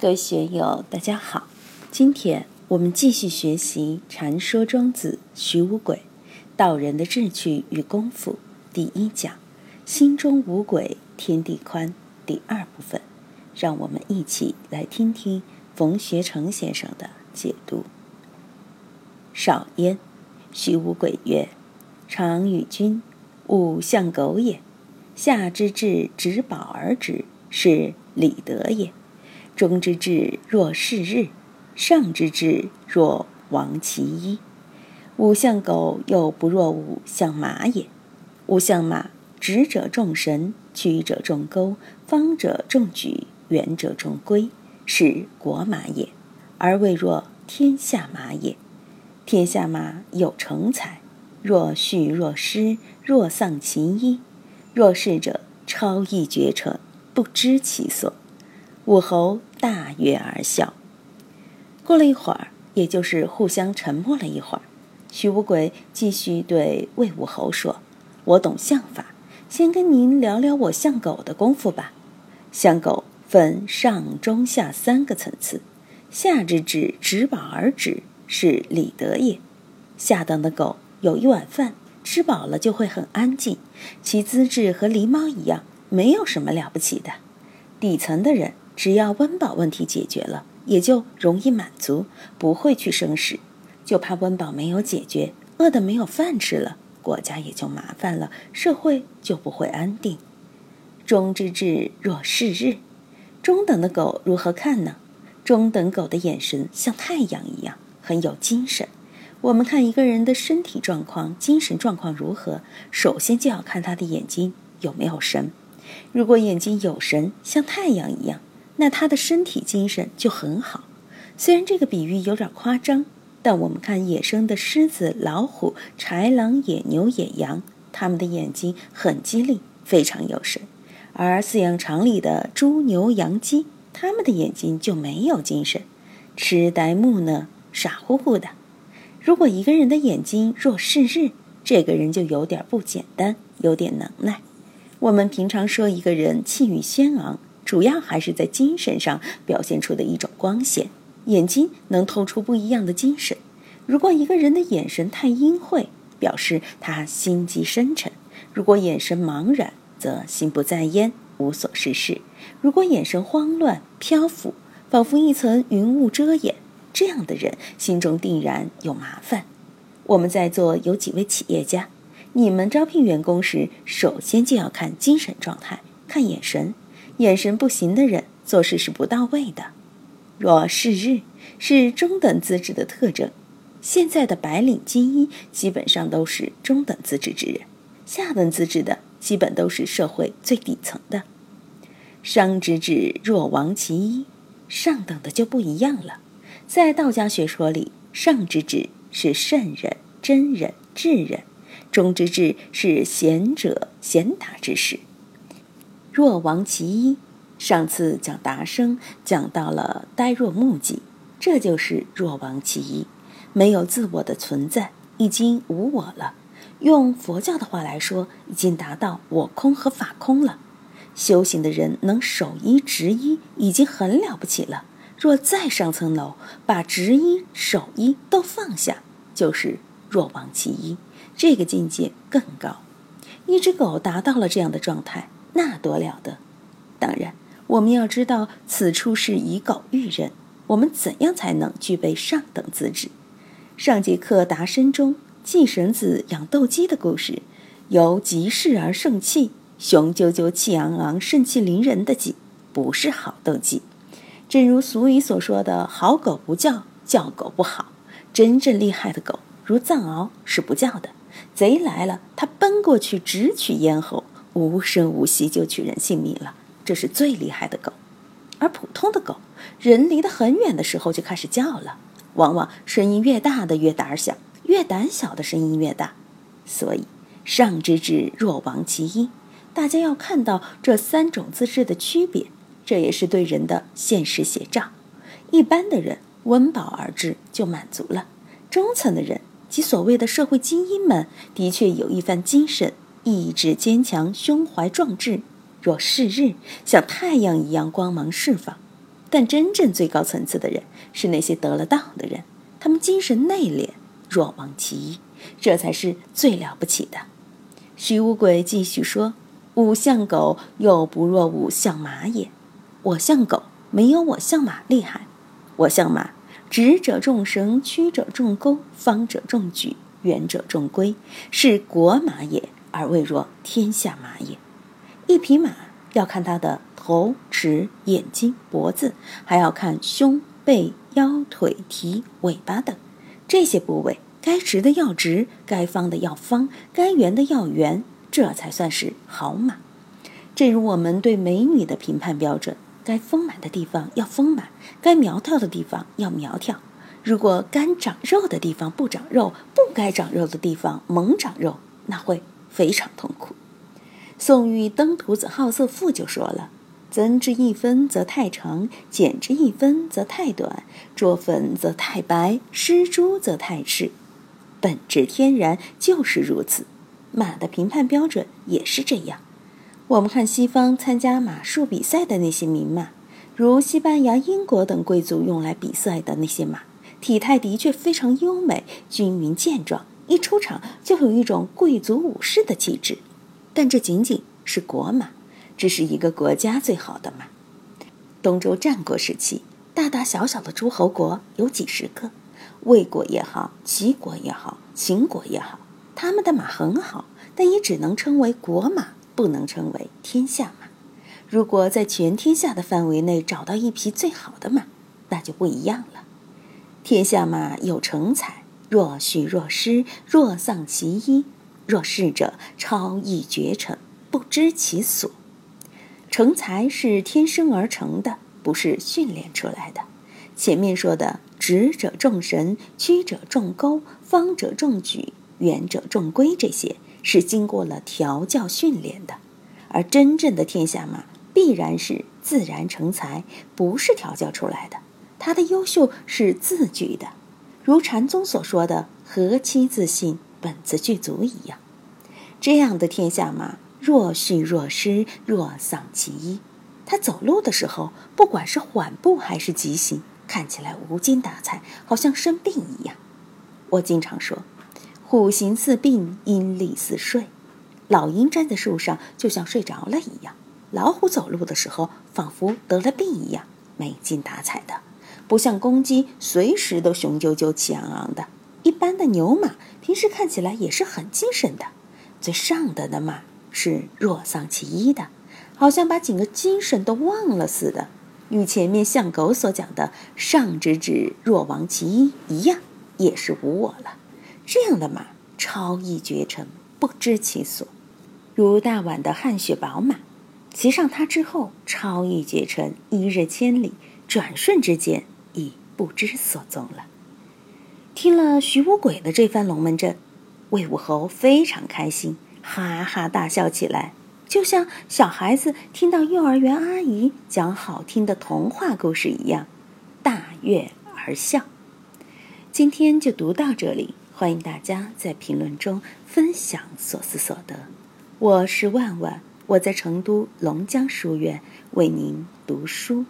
各位学友，大家好。今天我们继续学习《禅说庄子·徐无鬼道人的志趣与功夫》第一讲“心中无鬼，天地宽”第二部分。让我们一起来听听冯学成先生的解读。少焉，徐无鬼曰：“常与君，吾向狗也。下之至，执宝而止，是礼德也。”中之志若是日，上之志若亡其一。五象狗又不若五象马也。五象马，直者众神，曲者众钩，方者众举，圆者众规，是国马也，而未若天下马也。天下马有成才，若蓄若失，若丧其一。若是者，超逸绝尘，不知其所。武侯大悦而笑。过了一会儿，也就是互相沉默了一会儿，徐无鬼继续对魏武侯说：“我懂相法，先跟您聊聊我相狗的功夫吧。相狗分上中下三个层次，下之至执饱而止，是礼德也。下等的狗有一碗饭，吃饱了就会很安静，其资质和狸猫一样，没有什么了不起的。底层的人。”只要温饱问题解决了，也就容易满足，不会去生食。就怕温饱没有解决，饿得没有饭吃了，国家也就麻烦了，社会就不会安定。中之至若是日，中等的狗如何看呢？中等狗的眼神像太阳一样，很有精神。我们看一个人的身体状况、精神状况如何，首先就要看他的眼睛有没有神。如果眼睛有神，像太阳一样。那他的身体精神就很好，虽然这个比喻有点夸张，但我们看野生的狮子、老虎、豺狼、野牛、野羊，它们的眼睛很机灵，非常有神；而饲养场里的猪、牛、羊、鸡，它们的眼睛就没有精神，痴呆木讷、傻乎乎的。如果一个人的眼睛若是日，这个人就有点不简单，有点能耐。我们平常说一个人气宇轩昂。主要还是在精神上表现出的一种光线，眼睛能透出不一样的精神。如果一个人的眼神太阴晦，表示他心机深沉；如果眼神茫然，则心不在焉，无所事事；如果眼神慌乱漂浮，仿佛一层云雾遮掩，这样的人心中定然有麻烦。我们在座有几位企业家，你们招聘员工时，首先就要看精神状态，看眼神。眼神不行的人做事是不到位的。若是日，是中等资质的特征。现在的白领精英基本上都是中等资质之人，下等资质的基本都是社会最底层的。商之至，若亡其一，上等的就不一样了。在道家学说里，上之至是圣人、真人、智人；中之至是贤者、贤达之士。若亡其一，上次讲达生讲到了呆若木鸡，这就是若亡其一，没有自我的存在，已经无我了。用佛教的话来说，已经达到我空和法空了。修行的人能守一执一，已经很了不起了。若再上层楼，把执一守一都放下，就是若亡其一，这个境界更高。一只狗达到了这样的状态。那多了得！当然，我们要知道此处是以狗喻人，我们怎样才能具备上等资质？上节课答申中季神子养斗鸡的故事，由急事而盛气，雄赳赳、气昂昂、盛气凌人的鸡，不是好斗鸡。正如俗语所说的“好狗不叫，叫狗不好”，真正厉害的狗，如藏獒是不叫的。贼来了，它奔过去直取咽喉。无声无息就取人性命了，这是最厉害的狗。而普通的狗，人离得很远的时候就开始叫了，往往声音越大的越胆小，越胆小的声音越大。所以上之至若亡其一，大家要看到这三种资质的区别，这也是对人的现实写照。一般的人温饱而至就满足了，中层的人及所谓的社会精英们，的确有一番精神。意志坚强，胸怀壮志，若是日，像太阳一样光芒释放。但真正最高层次的人是那些得了道的人，他们精神内敛，若望其一，这才是最了不起的。徐无鬼继续说：“吾像狗，又不若吾像马也。我像狗，没有我像马厉害。我像马，直者众绳，曲者众钩，方者众举，圆者众规，是国马也，而未若天下马也。一匹马要看它的。”头、齿、眼睛、脖子，还要看胸、背、腰、腿、蹄、尾巴等这些部位，该直的要直，该方的要方，该圆的要圆，这才算是好马。正如我们对美女的评判标准，该丰满的地方要丰满，该苗条的地方要苗条。如果该长肉的地方不长肉，不该长肉的地方猛长肉，那会非常痛苦。宋玉登徒子好色赋就说了。增之一分则太长，减之一分则太短；着粉则太白，施朱则太赤。本质天然就是如此。马的评判标准也是这样。我们看西方参加马术比赛的那些名马，如西班牙、英国等贵族用来比赛的那些马，体态的确非常优美、均匀健壮，一出场就有一种贵族武士的气质。但这仅仅是国马。这是一个国家最好的马。东周战国时期，大大小小的诸侯国有几十个，魏国也好，齐国也好，秦国也好，他们的马很好，但也只能称为国马，不能称为天下马。如果在全天下的范围内找到一匹最好的马，那就不一样了。天下马有成才，若虚若失，若丧其一。若是者，超逸绝尘，不知其所。成才是天生而成的，不是训练出来的。前面说的“直者众神，曲者众钩，方者众举，圆者众规”这些，是经过了调教训练的。而真正的天下马，必然是自然成才，不是调教出来的。他的优秀是自具的，如禅宗所说的“何其自信，本自具足”一样。这样的天下马。若虚若失，若丧其一。他走路的时候，不管是缓步还是急行，看起来无精打采，好像生病一样。我经常说，虎行似病，鹰立似睡。老鹰站在树上，就像睡着了一样；老虎走路的时候，仿佛得了病一样，没精打采的，不像公鸡随时都雄赳赳、气昂昂的。一般的牛马平时看起来也是很精神的。最上等的马。是若丧其一的，好像把整个精神都忘了似的，与前面相狗所讲的“上之指若亡其一”一样，也是无我了。这样的马超逸绝尘，不知其所，如大宛的汗血宝马，骑上它之后，超逸绝尘，一日千里，转瞬之间不知所踪了。听了徐无鬼的这番龙门阵，魏武侯非常开心。哈哈大笑起来，就像小孩子听到幼儿园阿姨讲好听的童话故事一样，大悦而笑。今天就读到这里，欢迎大家在评论中分享所思所得。我是万万，我在成都龙江书院为您读书。